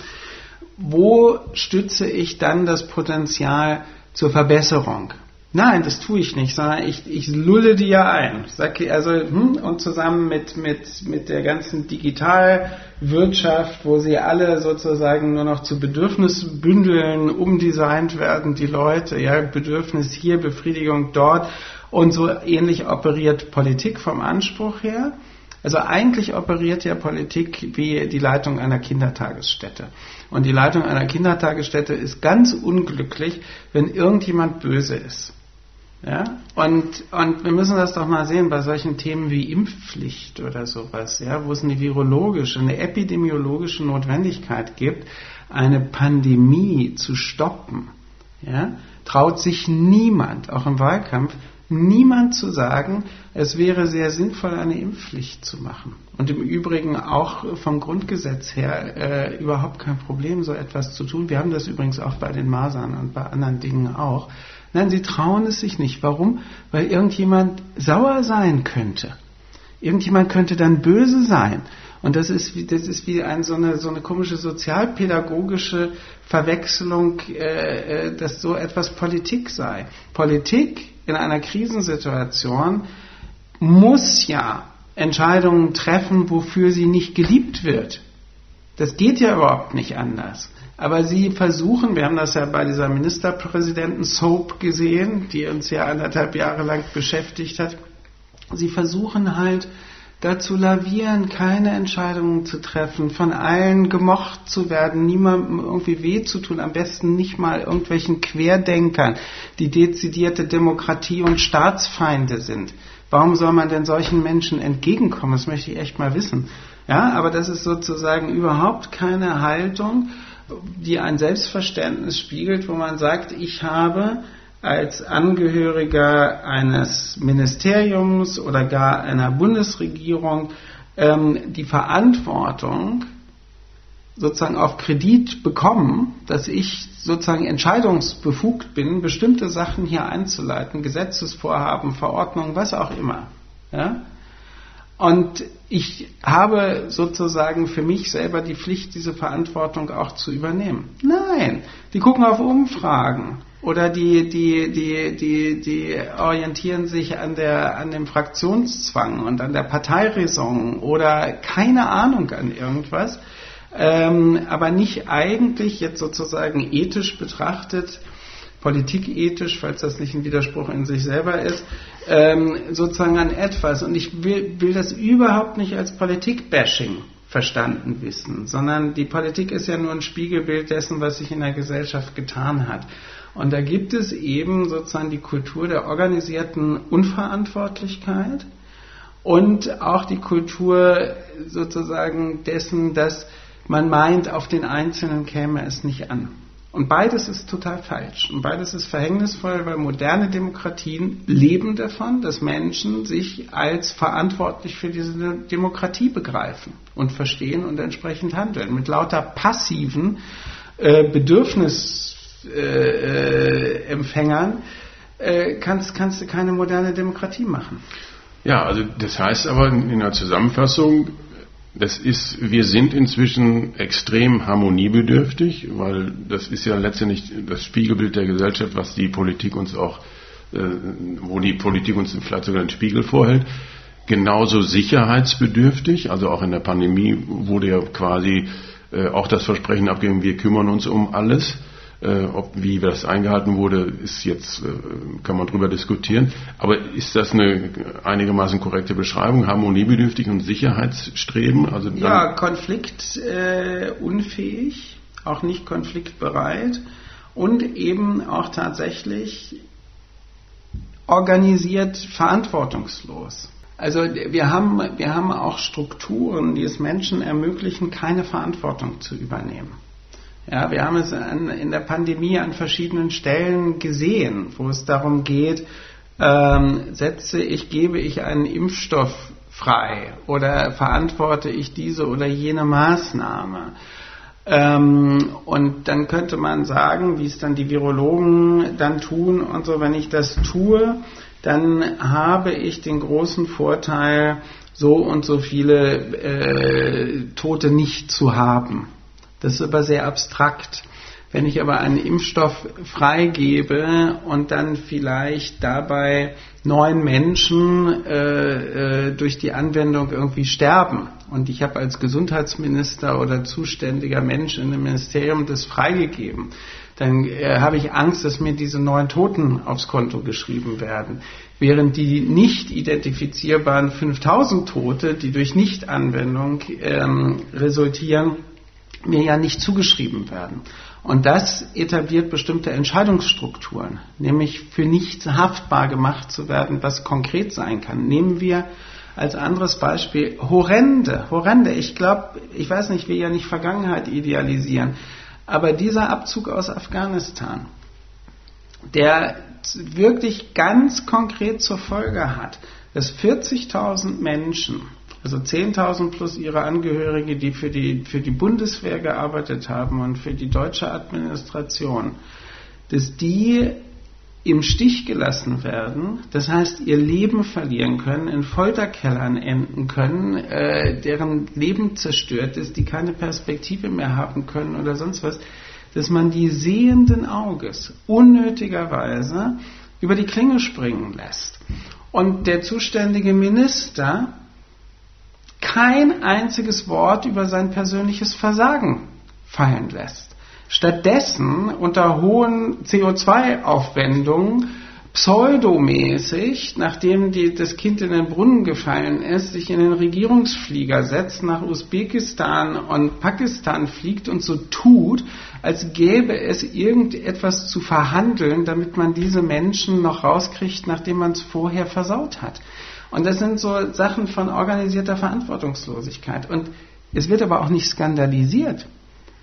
wo stütze ich dann das Potenzial zur Verbesserung? Nein, das tue ich nicht, sondern ich, ich lulle die ja ein. Sag, also, hm, und zusammen mit, mit, mit der ganzen Digitalwirtschaft, wo sie alle sozusagen nur noch zu Bedürfnisbündeln umdesignt werden, die Leute, ja, Bedürfnis hier, Befriedigung dort. Und so ähnlich operiert Politik vom Anspruch her. Also eigentlich operiert ja Politik wie die Leitung einer Kindertagesstätte. Und die Leitung einer Kindertagesstätte ist ganz unglücklich, wenn irgendjemand böse ist. Ja? Und, und wir müssen das doch mal sehen bei solchen Themen wie Impfpflicht oder sowas, ja, wo es eine virologische, eine epidemiologische Notwendigkeit gibt, eine Pandemie zu stoppen. Ja? Traut sich niemand, auch im Wahlkampf, niemand zu sagen, es wäre sehr sinnvoll, eine Impfpflicht zu machen. Und im Übrigen auch vom Grundgesetz her äh, überhaupt kein Problem, so etwas zu tun. Wir haben das übrigens auch bei den Masern und bei anderen Dingen auch. Nein, sie trauen es sich nicht. Warum? Weil irgendjemand sauer sein könnte. Irgendjemand könnte dann böse sein. Und das ist wie, das ist wie ein, so, eine, so eine komische sozialpädagogische Verwechslung, äh, äh, dass so etwas Politik sei. Politik in einer Krisensituation muss ja Entscheidungen treffen, wofür sie nicht geliebt wird. Das geht ja überhaupt nicht anders. Aber sie versuchen, wir haben das ja bei dieser Ministerpräsidenten-Soap gesehen, die uns ja anderthalb Jahre lang beschäftigt hat, sie versuchen halt, dazu lavieren, keine Entscheidungen zu treffen, von allen gemocht zu werden, niemandem irgendwie weh zu tun, am besten nicht mal irgendwelchen Querdenkern, die dezidierte Demokratie und Staatsfeinde sind. Warum soll man denn solchen Menschen entgegenkommen? Das möchte ich echt mal wissen. Ja, aber das ist sozusagen überhaupt keine Haltung die ein Selbstverständnis spiegelt, wo man sagt, ich habe als Angehöriger eines Ministeriums oder gar einer Bundesregierung ähm, die Verantwortung sozusagen auf Kredit bekommen, dass ich sozusagen entscheidungsbefugt bin, bestimmte Sachen hier einzuleiten, Gesetzesvorhaben, Verordnungen, was auch immer. Ja? Und ich habe sozusagen für mich selber die Pflicht, diese Verantwortung auch zu übernehmen. Nein, die gucken auf Umfragen oder die, die, die, die, die orientieren sich an, der, an dem Fraktionszwang und an der Parteiräson oder keine Ahnung an irgendwas, ähm, aber nicht eigentlich jetzt sozusagen ethisch betrachtet politikethisch, falls das nicht ein Widerspruch in sich selber ist, ähm, sozusagen an etwas. Und ich will, will das überhaupt nicht als Politik-Bashing verstanden wissen, sondern die Politik ist ja nur ein Spiegelbild dessen, was sich in der Gesellschaft getan hat. Und da gibt es eben sozusagen die Kultur der organisierten Unverantwortlichkeit und auch die Kultur sozusagen dessen, dass man meint, auf den Einzelnen käme es nicht an. Und beides ist total falsch. Und beides ist verhängnisvoll, weil moderne Demokratien leben davon, dass Menschen sich als verantwortlich für diese Demokratie begreifen und verstehen und entsprechend handeln. Mit lauter passiven äh, Bedürfnisempfängern äh, äh, kannst, kannst du keine moderne Demokratie machen. Ja, also das heißt aber in der Zusammenfassung, das ist, wir sind inzwischen extrem harmoniebedürftig, weil das ist ja letztendlich das Spiegelbild der Gesellschaft, was die Politik uns auch, äh, wo die Politik uns vielleicht sogar den Spiegel vorhält. Genauso sicherheitsbedürftig, also auch in der Pandemie wurde ja quasi äh, auch das Versprechen abgegeben, wir kümmern uns um alles. Äh, ob wie das eingehalten wurde, ist jetzt äh, kann man drüber diskutieren. Aber ist das eine einigermaßen korrekte Beschreibung? Harmoniebedürftig und Sicherheitsstreben? Also ja, konfliktunfähig, äh, auch nicht konfliktbereit und eben auch tatsächlich organisiert verantwortungslos. Also wir haben, wir haben auch Strukturen, die es Menschen ermöglichen, keine Verantwortung zu übernehmen. Ja, wir haben es an, in der Pandemie an verschiedenen Stellen gesehen, wo es darum geht, ähm, setze ich, gebe ich einen Impfstoff frei oder verantworte ich diese oder jene Maßnahme. Ähm, und dann könnte man sagen, wie es dann die Virologen dann tun und so, wenn ich das tue, dann habe ich den großen Vorteil, so und so viele äh, Tote nicht zu haben Das ist aber sehr abstrakt. Wenn ich aber einen Impfstoff freigebe und dann vielleicht dabei neun Menschen äh, äh, durch die Anwendung irgendwie sterben und ich habe als Gesundheitsminister oder zuständiger Mensch in dem Ministerium das freigegeben, dann äh, habe ich Angst, dass mir diese neun Toten aufs Konto geschrieben werden. Während die nicht identifizierbaren 5000 Tote, die durch Nichtanwendung ähm, resultieren, mir ja nicht zugeschrieben werden. Und das etabliert bestimmte Entscheidungsstrukturen, nämlich für nichts haftbar gemacht zu werden, was konkret sein kann. Nehmen wir als anderes Beispiel horrende, horrende. Ich glaube, ich weiß nicht, wir ja nicht Vergangenheit idealisieren, aber dieser Abzug aus Afghanistan, der wirklich ganz konkret zur Folge hat, dass 40.000 Menschen also 10.000 plus ihre Angehörige, die für die, für die Bundeswehr gearbeitet haben und für die deutsche Administration, dass die im Stich gelassen werden, das heißt ihr Leben verlieren können, in Folterkellern enden können, äh, deren Leben zerstört ist, die keine Perspektive mehr haben können oder sonst was, dass man die sehenden Auges unnötigerweise über die Klinge springen lässt. Und der zuständige Minister kein einziges Wort über sein persönliches Versagen fallen lässt. Stattdessen unter hohen CO2-Aufwendungen pseudomäßig, nachdem die, das Kind in den Brunnen gefallen ist, sich in den Regierungsflieger setzt, nach Usbekistan und Pakistan fliegt und so tut, als gäbe es irgendetwas zu verhandeln, damit man diese Menschen noch rauskriegt, nachdem man es vorher versaut hat. Und das sind so Sachen von organisierter Verantwortungslosigkeit. Und es wird aber auch nicht skandalisiert.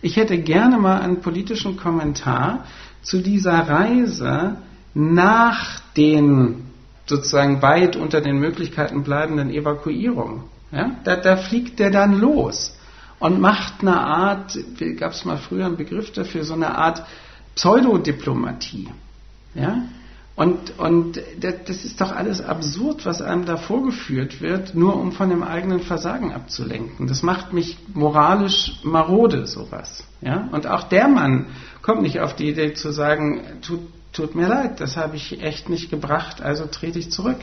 Ich hätte gerne mal einen politischen Kommentar zu dieser Reise nach den sozusagen weit unter den Möglichkeiten bleibenden Evakuierungen. Ja? Da, da fliegt der dann los und macht eine Art, gab es mal früher einen Begriff dafür, so eine Art Pseudodiplomatie. Ja? Und, und das ist doch alles absurd, was einem da vorgeführt wird, nur um von dem eigenen Versagen abzulenken. Das macht mich moralisch marode, sowas. Ja? Und auch der Mann kommt nicht auf die Idee zu sagen, tut, tut mir leid, das habe ich echt nicht gebracht, also trete ich zurück.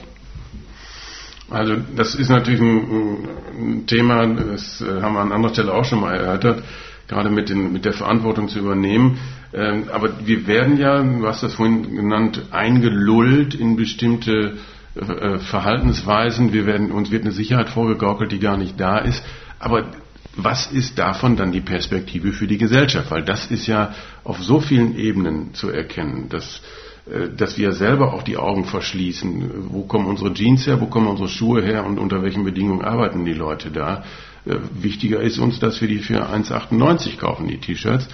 Also das ist natürlich ein, ein Thema, das äh, haben wir an anderer Stelle auch schon mal erörtert, gerade mit, den, mit der Verantwortung zu übernehmen. Ähm, aber wir werden ja, du hast das vorhin genannt, eingelullt in bestimmte äh, Verhaltensweisen. Wir werden, uns wird eine Sicherheit vorgegaukelt, die gar nicht da ist. Aber was ist davon dann die Perspektive für die Gesellschaft? Weil das ist ja auf so vielen Ebenen zu erkennen, dass, äh, dass wir selber auch die Augen verschließen. Wo kommen unsere Jeans her? Wo kommen unsere Schuhe her? Und unter welchen Bedingungen arbeiten die Leute da? Äh, wichtiger ist uns, dass wir die für 1,98 kaufen, die T-Shirts.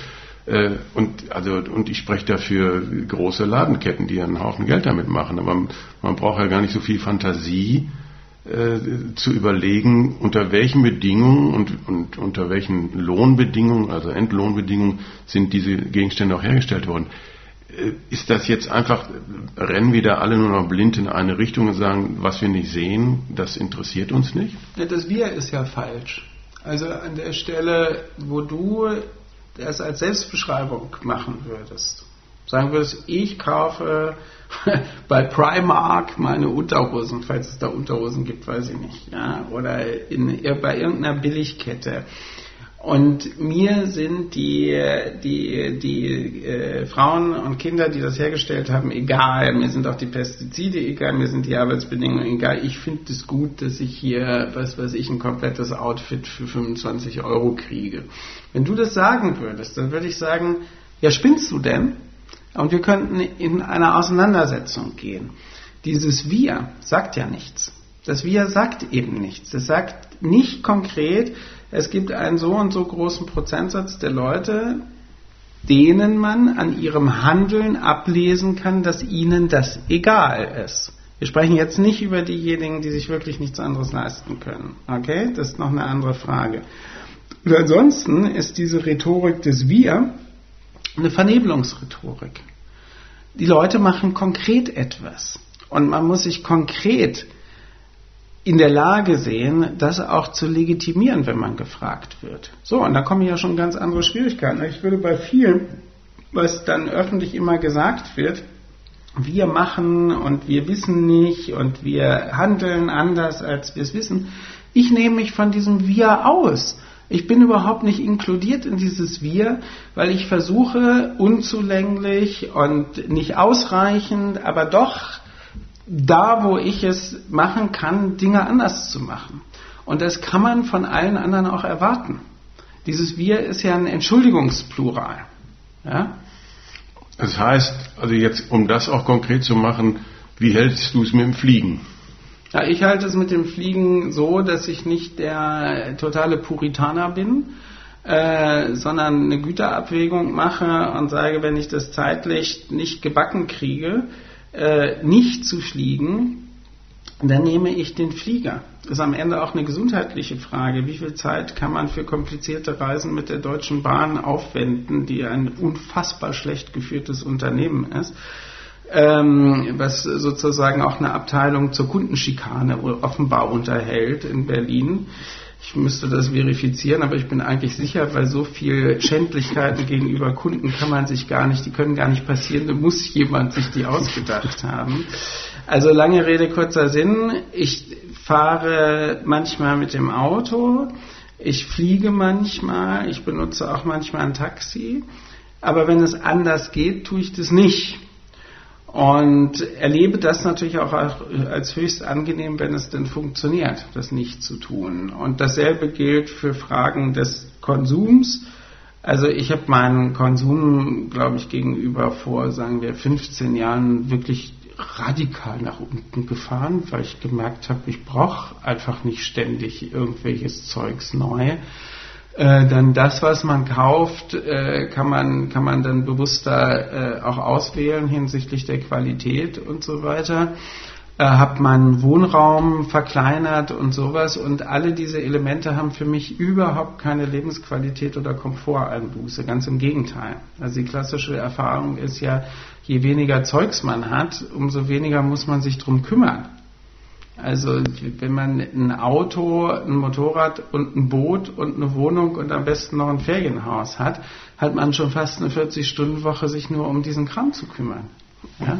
Äh, und, also, und ich spreche dafür große Ladenketten, die einen Haufen Geld damit machen. Aber man braucht ja gar nicht so viel Fantasie äh, zu überlegen, unter welchen Bedingungen und, und unter welchen Lohnbedingungen, also Entlohnbedingungen, sind diese Gegenstände auch hergestellt worden. Äh, ist das jetzt einfach, rennen wir da alle nur noch blind in eine Richtung und sagen, was wir nicht sehen, das interessiert uns nicht? Ja, das Wir ist ja falsch. Also an der Stelle, wo du das als Selbstbeschreibung machen würdest, sagen würdest, ich kaufe bei Primark meine Unterhosen, falls es da Unterhosen gibt, weiß ich nicht, ja, oder in, bei irgendeiner Billigkette. Und mir sind die, die, die äh, Frauen und Kinder, die das hergestellt haben, egal. Mir sind auch die Pestizide egal, mir sind die Arbeitsbedingungen egal. Ich finde es gut, dass ich hier, was weiß ich, ein komplettes Outfit für 25 Euro kriege. Wenn du das sagen würdest, dann würde ich sagen, ja, spinnst du denn? Und wir könnten in eine Auseinandersetzung gehen. Dieses Wir sagt ja nichts. Das Wir sagt eben nichts. Es sagt nicht konkret, es gibt einen so und so großen Prozentsatz der Leute, denen man an ihrem Handeln ablesen kann, dass ihnen das egal ist. Wir sprechen jetzt nicht über diejenigen, die sich wirklich nichts anderes leisten können. Okay? Das ist noch eine andere Frage. Und ansonsten ist diese Rhetorik des Wir eine Vernebelungsrhetorik. Die Leute machen konkret etwas. Und man muss sich konkret in der Lage sehen, das auch zu legitimieren, wenn man gefragt wird. So, und da kommen ja schon ganz andere Schwierigkeiten. Ich würde bei vielen, was dann öffentlich immer gesagt wird, wir machen und wir wissen nicht und wir handeln anders, als wir es wissen. Ich nehme mich von diesem Wir aus. Ich bin überhaupt nicht inkludiert in dieses Wir, weil ich versuche, unzulänglich und nicht ausreichend, aber doch da, wo ich es machen kann, Dinge anders zu machen. Und das kann man von allen anderen auch erwarten. Dieses Wir ist ja ein Entschuldigungsplural. Ja? Das heißt, also jetzt, um das auch konkret zu machen, wie hältst du es mit dem Fliegen? Ja, ich halte es mit dem Fliegen so, dass ich nicht der totale Puritaner bin, äh, sondern eine Güterabwägung mache und sage, wenn ich das zeitlich nicht gebacken kriege, äh, nicht zu fliegen, dann nehme ich den Flieger. Das ist am Ende auch eine gesundheitliche Frage. Wie viel Zeit kann man für komplizierte Reisen mit der Deutschen Bahn aufwenden, die ein unfassbar schlecht geführtes Unternehmen ist? Ähm, was sozusagen auch eine Abteilung zur Kundenschikane offenbar unterhält in Berlin. Ich müsste das verifizieren, aber ich bin eigentlich sicher, weil so viel Schändlichkeiten gegenüber Kunden kann man sich gar nicht, die können gar nicht passieren, da muss jemand sich die ausgedacht haben. Also lange Rede, kurzer Sinn. Ich fahre manchmal mit dem Auto, ich fliege manchmal, ich benutze auch manchmal ein Taxi, aber wenn es anders geht, tue ich das nicht. Und erlebe das natürlich auch als höchst angenehm, wenn es denn funktioniert, das nicht zu tun. Und dasselbe gilt für Fragen des Konsums. Also ich habe meinen Konsum, glaube ich, gegenüber vor, sagen wir, 15 Jahren wirklich radikal nach unten gefahren, weil ich gemerkt habe, ich brauche einfach nicht ständig irgendwelches Zeugs neu. Äh, dann das, was man kauft, äh, kann, man, kann man dann bewusster äh, auch auswählen hinsichtlich der Qualität und so weiter. Äh, habe meinen Wohnraum verkleinert und sowas und alle diese Elemente haben für mich überhaupt keine Lebensqualität oder Komforteinbuße, ganz im Gegenteil. Also die klassische Erfahrung ist ja, je weniger Zeugs man hat, umso weniger muss man sich drum kümmern. Also wenn man ein Auto, ein Motorrad und ein Boot und eine Wohnung und am besten noch ein Ferienhaus hat, hat man schon fast eine 40-Stunden-Woche sich nur um diesen Kram zu kümmern. Ja?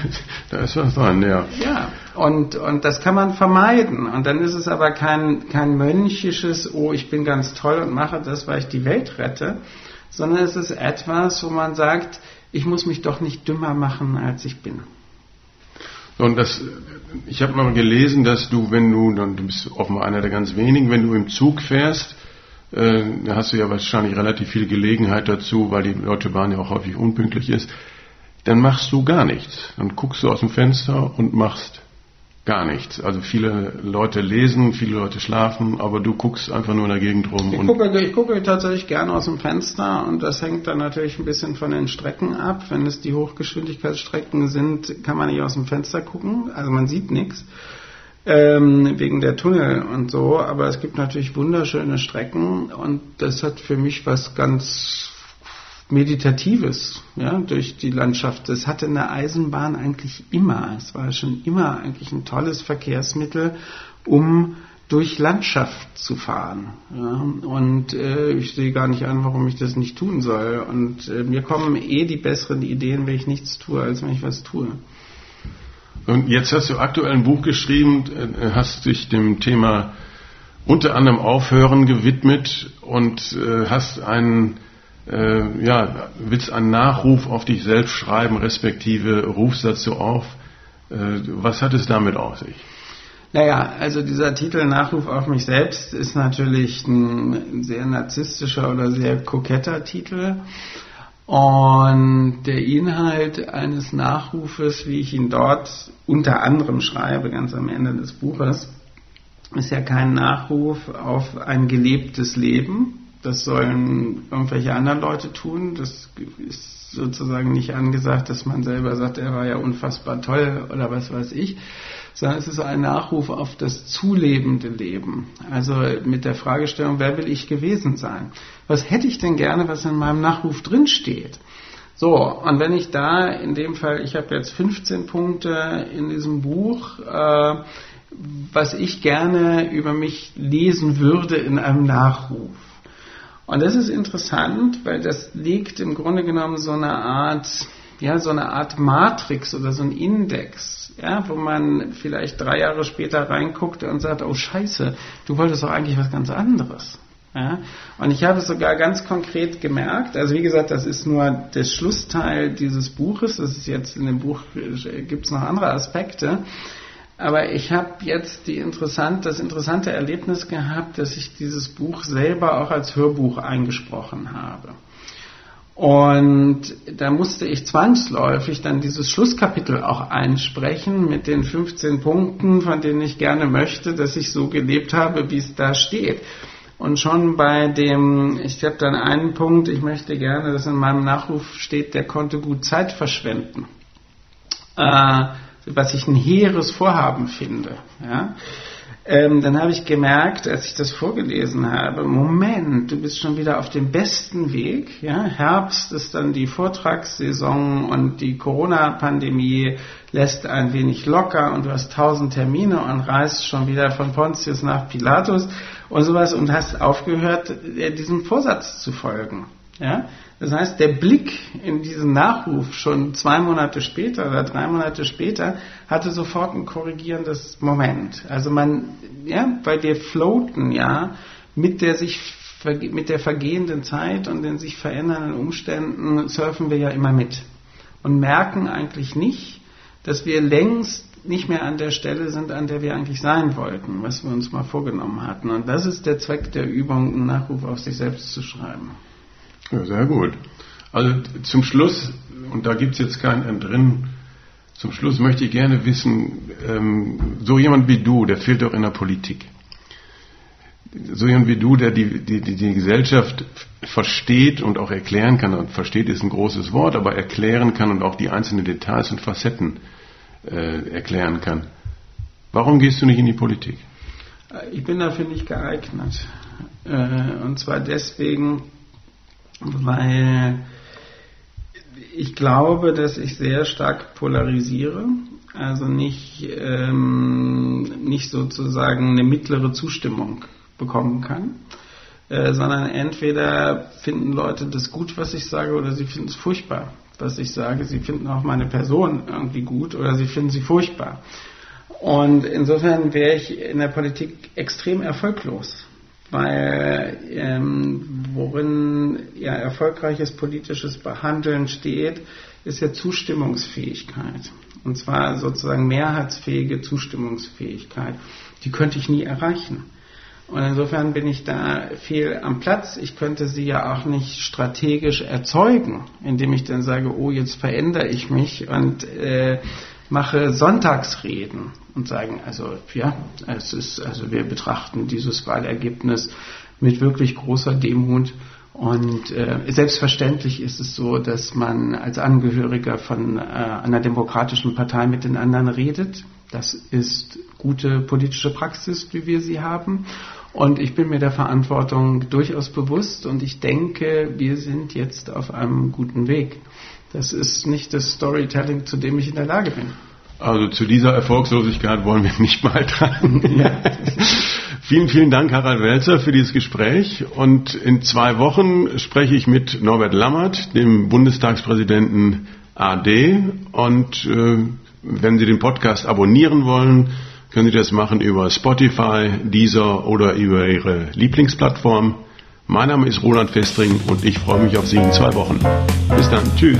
da ist was dran, ja. Ja, und, und das kann man vermeiden. Und dann ist es aber kein, kein mönchisches, oh, ich bin ganz toll und mache das, weil ich die Welt rette, sondern es ist etwas, wo man sagt, ich muss mich doch nicht dümmer machen, als ich bin. Und das, ich habe mal gelesen, dass du, wenn du, du bist offenbar einer der ganz wenigen, wenn du im Zug fährst, äh, hast du ja wahrscheinlich relativ viel Gelegenheit dazu, weil die Deutsche Bahn ja auch häufig unpünktlich ist, dann machst du gar nichts. Dann guckst du aus dem Fenster und machst gar nichts. Also viele Leute lesen, viele Leute schlafen, aber du guckst einfach nur in der Gegend rum. Ich, gucke, ich gucke tatsächlich gerne aus dem Fenster und das hängt dann natürlich ein bisschen von den Strecken ab. Wenn es die Hochgeschwindigkeitsstrecken sind, kann man nicht aus dem Fenster gucken, also man sieht nichts. Ähm, wegen der Tunnel und so, aber es gibt natürlich wunderschöne Strecken und das hat für mich was ganz Meditatives ja, durch die Landschaft. Das hatte eine Eisenbahn eigentlich immer. Es war schon immer eigentlich ein tolles Verkehrsmittel, um durch Landschaft zu fahren. Ja, und äh, ich sehe gar nicht an, warum ich das nicht tun soll. Und äh, mir kommen eh die besseren Ideen, wenn ich nichts tue, als wenn ich was tue. Und jetzt hast du aktuell ein Buch geschrieben, äh, hast dich dem Thema unter anderem Aufhören gewidmet und äh, hast einen äh, ja, willst einen Nachruf auf dich selbst schreiben, respektive rufst dazu auf. Äh, was hat es damit auf sich? Naja, also dieser Titel Nachruf auf mich selbst ist natürlich ein sehr narzisstischer oder sehr koketter Titel. Und der Inhalt eines Nachrufes, wie ich ihn dort unter anderem schreibe, ganz am Ende des Buches, ist ja kein Nachruf auf ein gelebtes Leben, das sollen irgendwelche anderen Leute tun. Das ist sozusagen nicht angesagt, dass man selber sagt, er war ja unfassbar toll oder was weiß ich, sondern es ist ein Nachruf auf das zulebende Leben. Also mit der Fragestellung, wer will ich gewesen sein? Was hätte ich denn gerne, was in meinem Nachruf drinsteht? So, und wenn ich da in dem Fall, ich habe jetzt 15 Punkte in diesem Buch, äh, was ich gerne über mich lesen würde in einem Nachruf. Und das ist interessant, weil das liegt im Grunde genommen so eine Art, ja, so eine Art Matrix oder so ein Index, ja, wo man vielleicht drei Jahre später reinguckt und sagt, oh Scheiße, du wolltest doch eigentlich was ganz anderes. Ja? Und ich habe es sogar ganz konkret gemerkt, also wie gesagt, das ist nur der Schlussteil dieses Buches, das ist jetzt in dem Buch, gibt es noch andere Aspekte, aber ich habe jetzt die interessant, das interessante Erlebnis gehabt, dass ich dieses Buch selber auch als Hörbuch eingesprochen habe. Und da musste ich zwangsläufig dann dieses Schlusskapitel auch einsprechen mit den 15 Punkten, von denen ich gerne möchte, dass ich so gelebt habe, wie es da steht. Und schon bei dem, ich habe dann einen Punkt, ich möchte gerne, dass in meinem Nachruf steht, der konnte gut Zeit verschwenden. Äh, was ich ein hehres Vorhaben finde. Ja? Ähm, dann habe ich gemerkt, als ich das vorgelesen habe, Moment, du bist schon wieder auf dem besten Weg. Ja? Herbst ist dann die Vortragssaison und die Corona-Pandemie lässt ein wenig locker und du hast tausend Termine und reist schon wieder von Pontius nach Pilatus und sowas und hast aufgehört, äh, diesem Vorsatz zu folgen. Ja? Das heißt, der Blick in diesen Nachruf schon zwei Monate später oder drei Monate später hatte sofort ein korrigierendes Moment. Also man, ja, weil wir floaten ja mit der sich mit der vergehenden Zeit und den sich verändernden Umständen surfen wir ja immer mit und merken eigentlich nicht, dass wir längst nicht mehr an der Stelle sind, an der wir eigentlich sein wollten, was wir uns mal vorgenommen hatten. Und das ist der Zweck der Übung, einen Nachruf auf sich selbst zu schreiben. Ja, sehr gut. Also zum Schluss, und da gibt es jetzt kein Entrinnen, zum Schluss möchte ich gerne wissen, ähm, so jemand wie du, der fehlt doch in der Politik. So jemand wie du, der die, die, die, die Gesellschaft versteht und auch erklären kann, und versteht ist ein großes Wort, aber erklären kann und auch die einzelnen Details und Facetten äh, erklären kann. Warum gehst du nicht in die Politik? Ich bin dafür nicht geeignet. Äh, und zwar deswegen, weil ich glaube, dass ich sehr stark polarisiere, also nicht, ähm, nicht sozusagen eine mittlere Zustimmung bekommen kann, äh, sondern entweder finden Leute das gut, was ich sage, oder sie finden es furchtbar, was ich sage. Sie finden auch meine Person irgendwie gut oder sie finden sie furchtbar. Und insofern wäre ich in der Politik extrem erfolglos weil ähm, worin ja erfolgreiches politisches Behandeln steht, ist ja Zustimmungsfähigkeit. Und zwar sozusagen mehrheitsfähige Zustimmungsfähigkeit. Die könnte ich nie erreichen. Und insofern bin ich da viel am Platz. Ich könnte sie ja auch nicht strategisch erzeugen, indem ich dann sage, oh, jetzt verändere ich mich und äh, mache Sonntagsreden und sagen, also ja, es ist, also wir betrachten dieses Wahlergebnis mit wirklich großer Demut. Und äh, selbstverständlich ist es so, dass man als Angehöriger von äh, einer demokratischen Partei mit den anderen redet. Das ist gute politische Praxis, wie wir sie haben. Und ich bin mir der Verantwortung durchaus bewusst und ich denke, wir sind jetzt auf einem guten Weg. Das ist nicht das Storytelling, zu dem ich in der Lage bin. Also zu dieser Erfolgslosigkeit wollen wir nicht beitragen. Ja. vielen, vielen Dank, Harald Welzer, für dieses Gespräch. Und in zwei Wochen spreche ich mit Norbert Lammert, dem Bundestagspräsidenten AD. Und äh, wenn Sie den Podcast abonnieren wollen, können Sie das machen über Spotify, Deezer oder über Ihre Lieblingsplattform. Mein Name ist Roland Festring und ich freue mich auf Sie in zwei Wochen. Bis dann, tschüss.